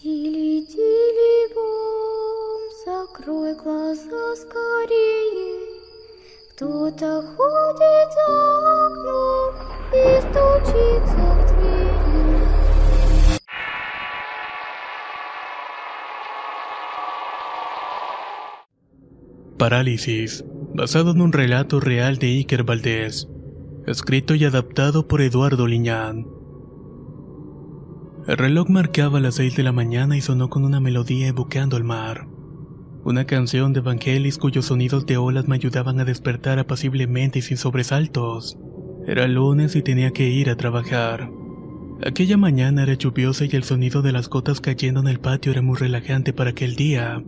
Тили-тили бом, закрой глаза скорее. Кто-то ходит за окном и стучится в двери. Parálisis, basado en un relato real de Iker Valdés, escrito y adaptado por Eduardo Liñán. El reloj marcaba las 6 de la mañana y sonó con una melodía evocando el mar. Una canción de Vangelis cuyos sonidos de olas me ayudaban a despertar apaciblemente y sin sobresaltos. Era lunes y tenía que ir a trabajar. Aquella mañana era lluviosa y el sonido de las gotas cayendo en el patio era muy relajante para aquel día.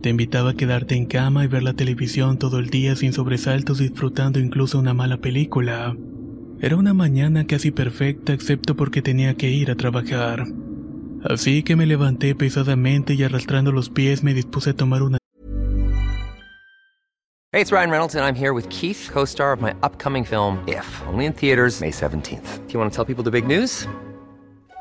Te invitaba a quedarte en cama y ver la televisión todo el día sin sobresaltos disfrutando incluso una mala película. Era una mañana casi perfecta excepto porque tenía que ir a trabajar. Así que me levanté pesadamente y arrastrando los pies me dispuse a tomar una Hey, it's Ryan Reynolds, and I'm here with Keith, co star of my upcoming film, If, only in theaters, May 17th. Do you want to tell people the big news?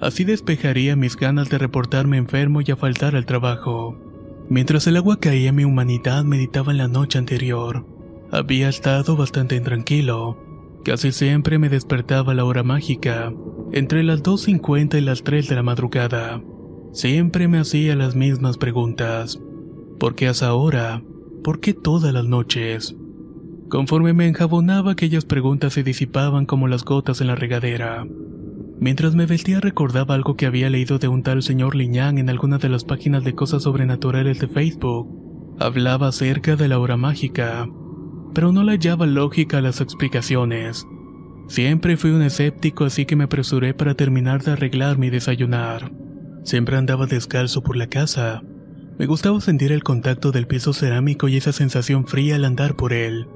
Así despejaría mis ganas de reportarme enfermo y a faltar al trabajo. Mientras el agua caía, mi humanidad meditaba en la noche anterior. Había estado bastante intranquilo. Casi siempre me despertaba a la hora mágica, entre las 2.50 y las 3 de la madrugada. Siempre me hacía las mismas preguntas. ¿Por qué hasta ahora? ¿Por qué todas las noches? Conforme me enjabonaba, aquellas preguntas se disipaban como las gotas en la regadera. Mientras me vestía recordaba algo que había leído de un tal señor Liñán en alguna de las páginas de cosas sobrenaturales de Facebook. Hablaba acerca de la hora mágica, pero no le hallaba lógica a las explicaciones. Siempre fui un escéptico así que me apresuré para terminar de arreglarme y desayunar. Siempre andaba descalzo por la casa. Me gustaba sentir el contacto del piso cerámico y esa sensación fría al andar por él.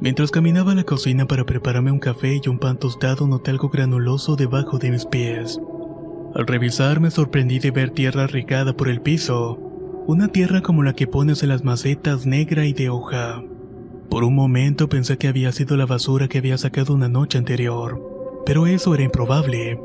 Mientras caminaba a la cocina para prepararme un café y un pan tostado, noté algo granuloso debajo de mis pies. Al revisar me sorprendí de ver tierra regada por el piso, una tierra como la que pones en las macetas negra y de hoja. Por un momento pensé que había sido la basura que había sacado una noche anterior, pero eso era improbable.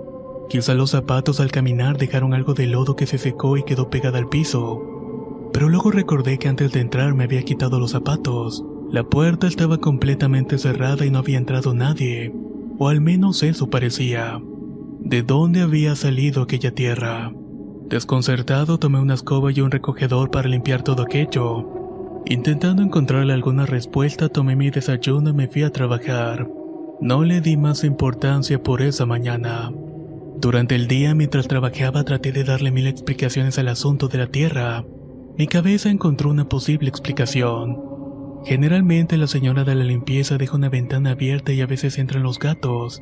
Quizá los zapatos al caminar dejaron algo de lodo que se secó y quedó pegada al piso. Pero luego recordé que antes de entrar me había quitado los zapatos. La puerta estaba completamente cerrada y no había entrado nadie, o al menos eso parecía. ¿De dónde había salido aquella tierra? Desconcertado tomé una escoba y un recogedor para limpiar todo aquello. Intentando encontrarle alguna respuesta, tomé mi desayuno y me fui a trabajar. No le di más importancia por esa mañana. Durante el día, mientras trabajaba, traté de darle mil explicaciones al asunto de la tierra. Mi cabeza encontró una posible explicación. Generalmente la señora de la limpieza deja una ventana abierta y a veces entran los gatos.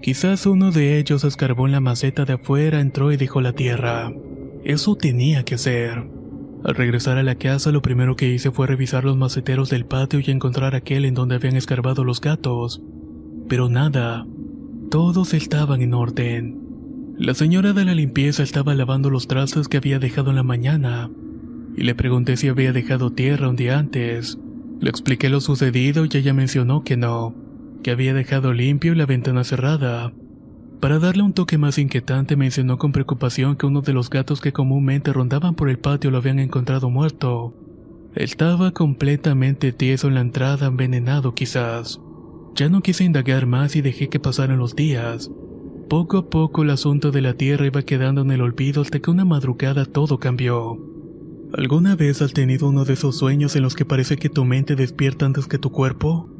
Quizás uno de ellos escarbó en la maceta de afuera, entró y dejó la tierra. Eso tenía que ser. Al regresar a la casa, lo primero que hice fue revisar los maceteros del patio y encontrar aquel en donde habían escarbado los gatos. Pero nada. Todos estaban en orden. La señora de la limpieza estaba lavando los trastos que había dejado en la mañana, y le pregunté si había dejado tierra un día antes. Le expliqué lo sucedido y ella mencionó que no, que había dejado limpio y la ventana cerrada. Para darle un toque más inquietante mencionó con preocupación que uno de los gatos que comúnmente rondaban por el patio lo habían encontrado muerto. Estaba completamente tieso en la entrada, envenenado quizás. Ya no quise indagar más y dejé que pasaran los días. Poco a poco el asunto de la tierra iba quedando en el olvido hasta que una madrugada todo cambió. ¿Alguna vez has tenido uno de esos sueños en los que parece que tu mente despierta antes que tu cuerpo?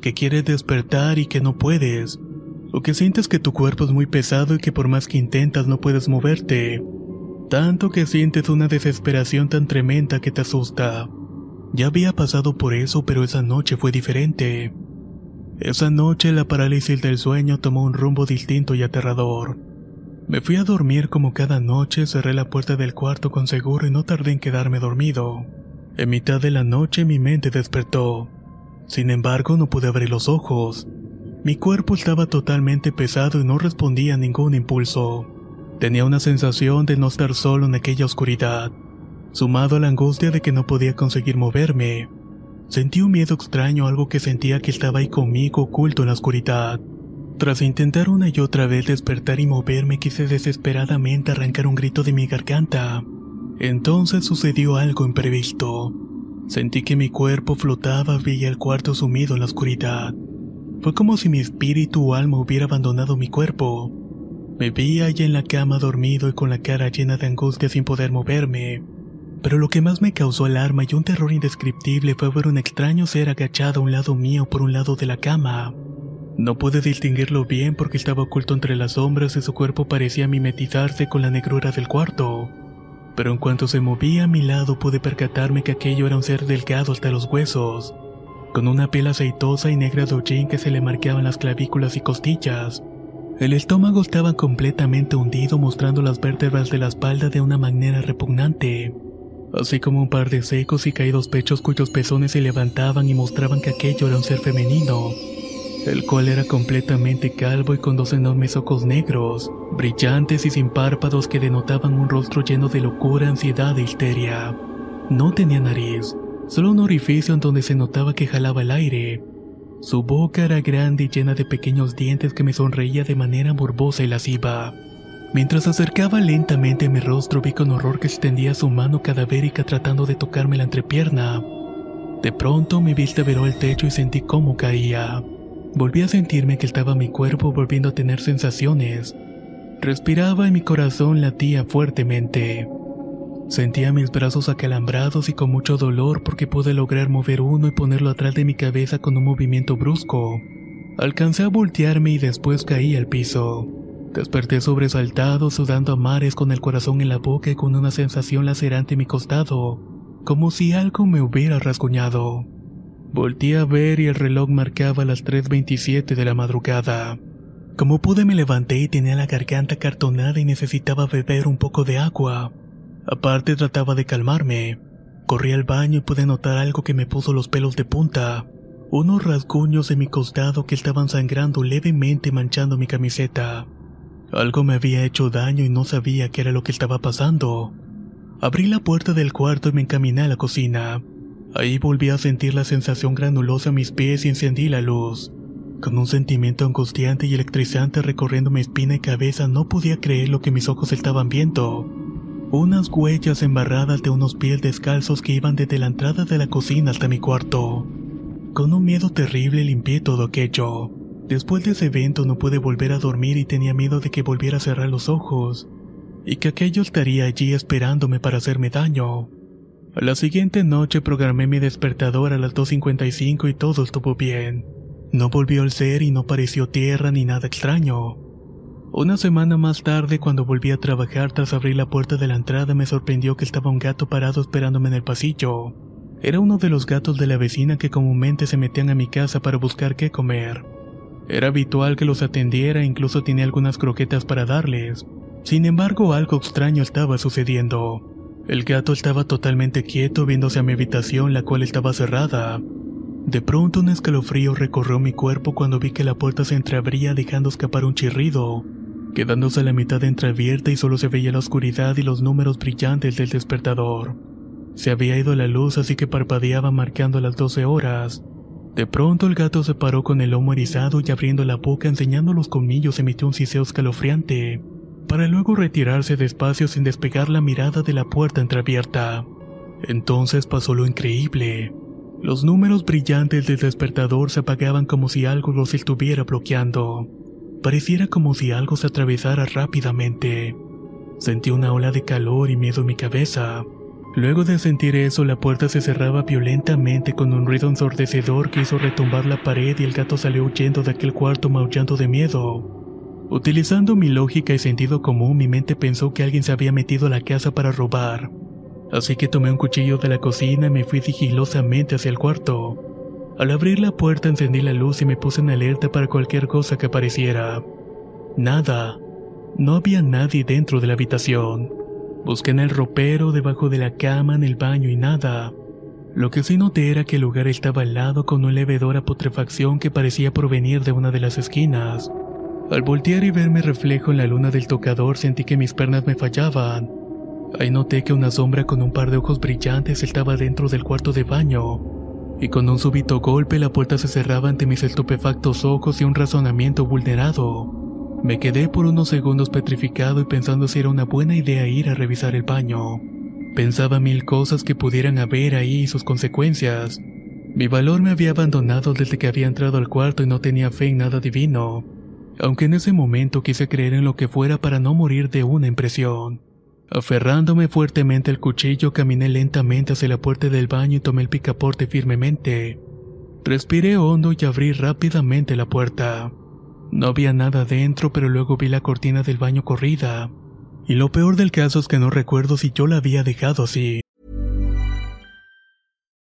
Que quieres despertar y que no puedes. O que sientes que tu cuerpo es muy pesado y que por más que intentas no puedes moverte. Tanto que sientes una desesperación tan tremenda que te asusta. Ya había pasado por eso, pero esa noche fue diferente. Esa noche la parálisis del sueño tomó un rumbo distinto y aterrador. Me fui a dormir como cada noche, cerré la puerta del cuarto con seguro y no tardé en quedarme dormido. En mitad de la noche mi mente despertó. Sin embargo, no pude abrir los ojos. Mi cuerpo estaba totalmente pesado y no respondía a ningún impulso. Tenía una sensación de no estar solo en aquella oscuridad, sumado a la angustia de que no podía conseguir moverme. Sentí un miedo extraño, algo que sentía que estaba ahí conmigo oculto en la oscuridad. Tras intentar una y otra vez despertar y moverme, quise desesperadamente arrancar un grito de mi garganta. Entonces sucedió algo imprevisto. Sentí que mi cuerpo flotaba y el cuarto sumido en la oscuridad. Fue como si mi espíritu o alma hubiera abandonado mi cuerpo. Me vi allá en la cama dormido y con la cara llena de angustia sin poder moverme. Pero lo que más me causó alarma y un terror indescriptible fue ver un extraño ser agachado a un lado mío por un lado de la cama. No pude distinguirlo bien porque estaba oculto entre las sombras y su cuerpo parecía mimetizarse con la negrura del cuarto. Pero en cuanto se movía a mi lado pude percatarme que aquello era un ser delgado hasta los huesos, con una piel aceitosa y negra de hollín que se le marcaban las clavículas y costillas. El estómago estaba completamente hundido mostrando las vértebras de la espalda de una manera repugnante, así como un par de secos y caídos pechos cuyos pezones se levantaban y mostraban que aquello era un ser femenino el cual era completamente calvo y con dos enormes ojos negros, brillantes y sin párpados que denotaban un rostro lleno de locura, ansiedad e histeria. No tenía nariz, solo un orificio en donde se notaba que jalaba el aire. Su boca era grande y llena de pequeños dientes que me sonreía de manera morbosa y lasciva. Mientras acercaba lentamente mi rostro vi con horror que extendía su mano cadavérica tratando de tocarme la entrepierna. De pronto mi vista veró el techo y sentí cómo caía. Volví a sentirme que estaba mi cuerpo volviendo a tener sensaciones. Respiraba y mi corazón latía fuertemente. Sentía mis brazos acalambrados y con mucho dolor porque pude lograr mover uno y ponerlo atrás de mi cabeza con un movimiento brusco. Alcancé a voltearme y después caí al piso. Desperté sobresaltado, sudando a mares con el corazón en la boca y con una sensación lacerante en mi costado, como si algo me hubiera rasguñado. Volté a ver y el reloj marcaba las 3.27 de la madrugada. Como pude me levanté y tenía la garganta cartonada y necesitaba beber un poco de agua. Aparte trataba de calmarme. Corrí al baño y pude notar algo que me puso los pelos de punta. Unos rasguños en mi costado que estaban sangrando levemente manchando mi camiseta. Algo me había hecho daño y no sabía qué era lo que estaba pasando. Abrí la puerta del cuarto y me encaminé a la cocina. Ahí volví a sentir la sensación granulosa a mis pies y encendí la luz. Con un sentimiento angustiante y electrizante recorriendo mi espina y cabeza no podía creer lo que mis ojos estaban viendo. Unas huellas embarradas de unos pies descalzos que iban desde la entrada de la cocina hasta mi cuarto. Con un miedo terrible limpié todo aquello. Después de ese evento no pude volver a dormir y tenía miedo de que volviera a cerrar los ojos, y que aquello estaría allí esperándome para hacerme daño. La siguiente noche programé mi despertador a las 2.55 y todo estuvo bien. No volvió el ser y no pareció tierra ni nada extraño. Una semana más tarde, cuando volví a trabajar tras abrir la puerta de la entrada, me sorprendió que estaba un gato parado esperándome en el pasillo. Era uno de los gatos de la vecina que comúnmente se metían a mi casa para buscar qué comer. Era habitual que los atendiera e incluso tenía algunas croquetas para darles. Sin embargo, algo extraño estaba sucediendo. El gato estaba totalmente quieto viéndose a mi habitación, la cual estaba cerrada. De pronto un escalofrío recorrió mi cuerpo cuando vi que la puerta se entreabría dejando escapar un chirrido, quedándose a la mitad entreabierta y solo se veía la oscuridad y los números brillantes del despertador. Se había ido la luz así que parpadeaba marcando las 12 horas. De pronto el gato se paró con el lomo erizado y abriendo la boca enseñando los colmillos emitió un siseo escalofriante para luego retirarse despacio sin despegar la mirada de la puerta entreabierta. Entonces pasó lo increíble. Los números brillantes del despertador se apagaban como si algo los estuviera bloqueando. Pareciera como si algo se atravesara rápidamente. Sentí una ola de calor y miedo en mi cabeza. Luego de sentir eso, la puerta se cerraba violentamente con un ruido ensordecedor que hizo retumbar la pared y el gato salió huyendo de aquel cuarto maullando de miedo. Utilizando mi lógica y sentido común, mi mente pensó que alguien se había metido a la casa para robar. Así que tomé un cuchillo de la cocina y me fui sigilosamente hacia el cuarto. Al abrir la puerta encendí la luz y me puse en alerta para cualquier cosa que apareciera. Nada. No había nadie dentro de la habitación. Busqué en el ropero, debajo de la cama, en el baño y nada. Lo que sí noté era que el lugar estaba al lado con un leve putrefacción que parecía provenir de una de las esquinas. Al voltear y ver mi reflejo en la luna del tocador sentí que mis pernas me fallaban. Ahí noté que una sombra con un par de ojos brillantes estaba dentro del cuarto de baño, y con un súbito golpe la puerta se cerraba ante mis estupefactos ojos y un razonamiento vulnerado. Me quedé por unos segundos petrificado y pensando si era una buena idea ir a revisar el baño. Pensaba mil cosas que pudieran haber ahí y sus consecuencias. Mi valor me había abandonado desde que había entrado al cuarto y no tenía fe en nada divino, aunque en ese momento quise creer en lo que fuera para no morir de una impresión. Aferrándome fuertemente al cuchillo, caminé lentamente hacia la puerta del baño y tomé el picaporte firmemente. Respiré hondo y abrí rápidamente la puerta. No había nada dentro, pero luego vi la cortina del baño corrida. Y lo peor del caso es que no recuerdo si yo la había dejado así.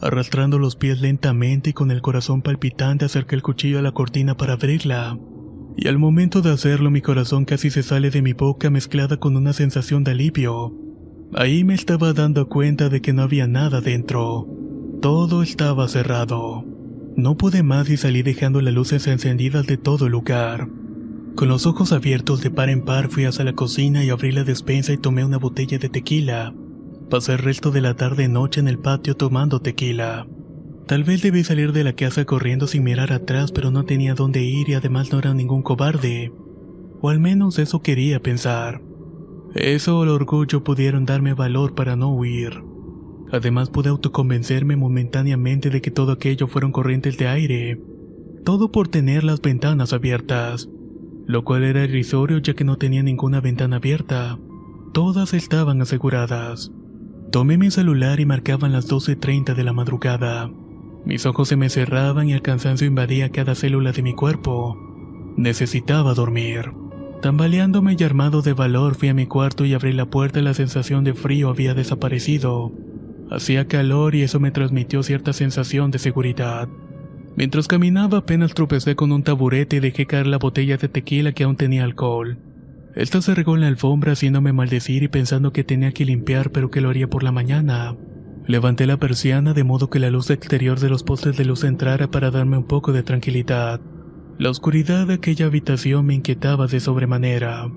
Arrastrando los pies lentamente y con el corazón palpitante acerqué el cuchillo a la cortina para abrirla. Y al momento de hacerlo mi corazón casi se sale de mi boca mezclada con una sensación de alivio. Ahí me estaba dando cuenta de que no había nada dentro. Todo estaba cerrado. No pude más y salí dejando las luces encendidas de todo el lugar. Con los ojos abiertos de par en par fui hacia la cocina y abrí la despensa y tomé una botella de tequila. Pasé el resto de la tarde noche en el patio tomando tequila. Tal vez debí salir de la casa corriendo sin mirar atrás, pero no tenía dónde ir y además no era ningún cobarde. O al menos eso quería pensar. Eso o el orgullo pudieron darme valor para no huir. Además pude autoconvencerme momentáneamente de que todo aquello fueron corrientes de aire. Todo por tener las ventanas abiertas. Lo cual era irrisorio ya que no tenía ninguna ventana abierta. Todas estaban aseguradas. Tomé mi celular y marcaban las 12.30 de la madrugada. Mis ojos se me cerraban y el cansancio invadía cada célula de mi cuerpo. Necesitaba dormir. Tambaleándome y armado de valor fui a mi cuarto y abrí la puerta y la sensación de frío había desaparecido. Hacía calor y eso me transmitió cierta sensación de seguridad. Mientras caminaba apenas tropecé con un taburete y dejé caer la botella de tequila que aún tenía alcohol. Esta se regó en la alfombra haciéndome maldecir y pensando que tenía que limpiar pero que lo haría por la mañana. Levanté la persiana de modo que la luz exterior de los postes de luz entrara para darme un poco de tranquilidad. La oscuridad de aquella habitación me inquietaba de sobremanera.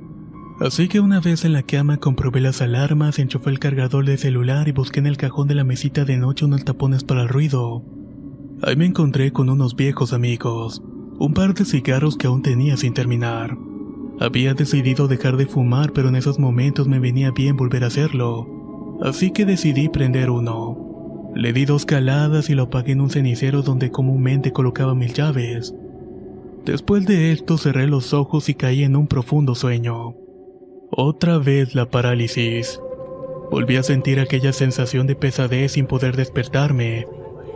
Así que una vez en la cama comprobé las alarmas, enchufé el cargador de celular y busqué en el cajón de la mesita de noche unos tapones para el ruido. Ahí me encontré con unos viejos amigos, un par de cigarros que aún tenía sin terminar. Había decidido dejar de fumar, pero en esos momentos me venía bien volver a hacerlo. Así que decidí prender uno. Le di dos caladas y lo apagué en un cenicero donde comúnmente colocaba mis llaves. Después de esto cerré los ojos y caí en un profundo sueño. Otra vez la parálisis. Volví a sentir aquella sensación de pesadez sin poder despertarme.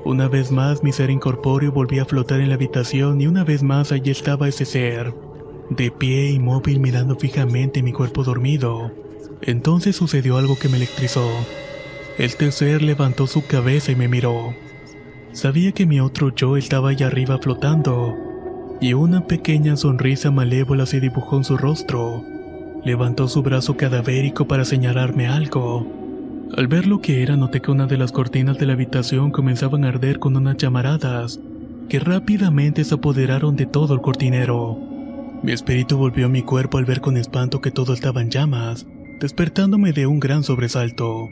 Una vez más mi ser incorpóreo volvía a flotar en la habitación y una vez más allí estaba ese ser, de pie inmóvil mirando fijamente mi cuerpo dormido. Entonces sucedió algo que me electrizó. Este ser levantó su cabeza y me miró. Sabía que mi otro yo estaba allá arriba flotando, y una pequeña sonrisa malévola se dibujó en su rostro. Levantó su brazo cadavérico para señalarme algo. Al ver lo que era, noté que una de las cortinas de la habitación comenzaban a arder con unas llamaradas que rápidamente se apoderaron de todo el cortinero. Mi espíritu volvió a mi cuerpo al ver con espanto que todo estaba en llamas, despertándome de un gran sobresalto.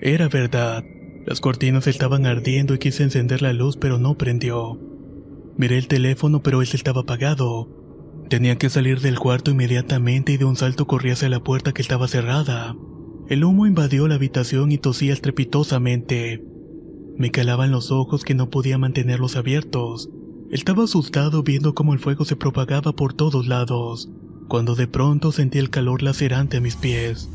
Era verdad, las cortinas estaban ardiendo y quise encender la luz pero no prendió. Miré el teléfono pero ese estaba apagado. Tenía que salir del cuarto inmediatamente y de un salto corrí hacia la puerta que estaba cerrada. El humo invadió la habitación y tosía estrepitosamente. Me calaban los ojos que no podía mantenerlos abiertos. Estaba asustado viendo cómo el fuego se propagaba por todos lados, cuando de pronto sentí el calor lacerante a mis pies.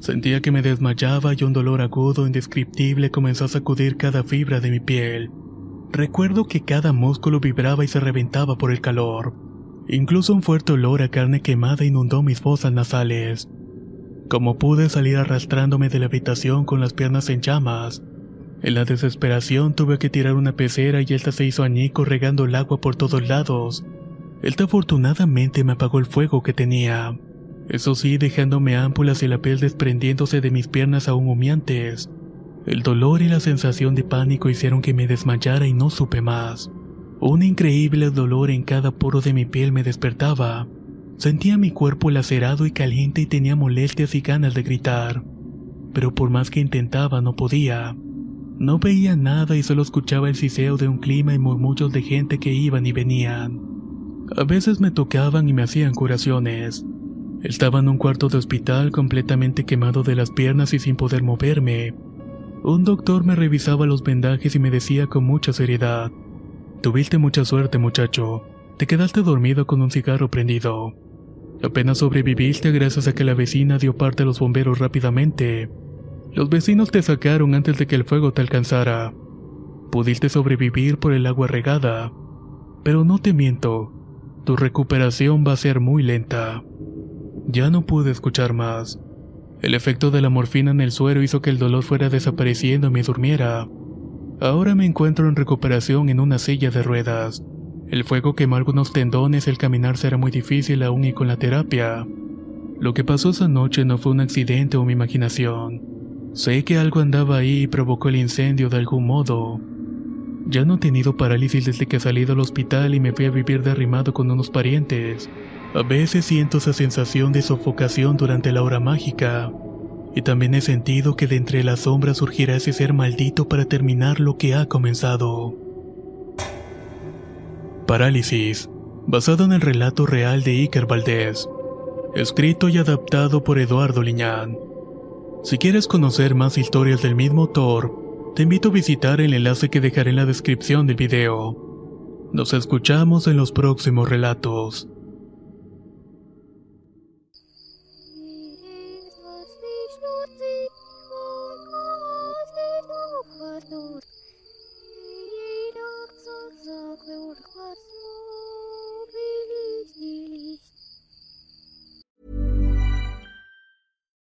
Sentía que me desmayaba y un dolor agudo indescriptible comenzó a sacudir cada fibra de mi piel. Recuerdo que cada músculo vibraba y se reventaba por el calor. Incluso un fuerte olor a carne quemada inundó mis fosas nasales. Como pude salir arrastrándome de la habitación con las piernas en llamas. En la desesperación tuve que tirar una pecera y esta se hizo añico regando el agua por todos lados. Esta afortunadamente me apagó el fuego que tenía. Eso sí, dejándome ámpulas y la piel desprendiéndose de mis piernas aún humeantes. El dolor y la sensación de pánico hicieron que me desmayara y no supe más. Un increíble dolor en cada poro de mi piel me despertaba. Sentía mi cuerpo lacerado y caliente y tenía molestias y ganas de gritar. Pero por más que intentaba no podía. No veía nada y solo escuchaba el siseo de un clima y murmullos de gente que iban y venían. A veces me tocaban y me hacían curaciones. Estaba en un cuarto de hospital completamente quemado de las piernas y sin poder moverme. Un doctor me revisaba los vendajes y me decía con mucha seriedad, Tuviste mucha suerte muchacho, te quedaste dormido con un cigarro prendido. Apenas sobreviviste gracias a que la vecina dio parte a los bomberos rápidamente. Los vecinos te sacaron antes de que el fuego te alcanzara. Pudiste sobrevivir por el agua regada. Pero no te miento, tu recuperación va a ser muy lenta. Ya no pude escuchar más. El efecto de la morfina en el suero hizo que el dolor fuera desapareciendo y me durmiera. Ahora me encuentro en recuperación en una silla de ruedas. El fuego quemó algunos tendones el caminar será muy difícil aún y con la terapia. Lo que pasó esa noche no fue un accidente o mi imaginación. Sé que algo andaba ahí y provocó el incendio de algún modo. Ya no he tenido parálisis desde que salí del hospital y me fui a vivir derrimado con unos parientes. A veces siento esa sensación de sofocación durante la hora mágica. Y también he sentido que de entre las sombras surgirá ese ser maldito para terminar lo que ha comenzado. Parálisis, basado en el relato real de Iker Valdés, escrito y adaptado por Eduardo Liñán. Si quieres conocer más historias del mismo autor, te invito a visitar el enlace que dejaré en la descripción del video. Nos escuchamos en los próximos relatos.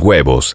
huevos.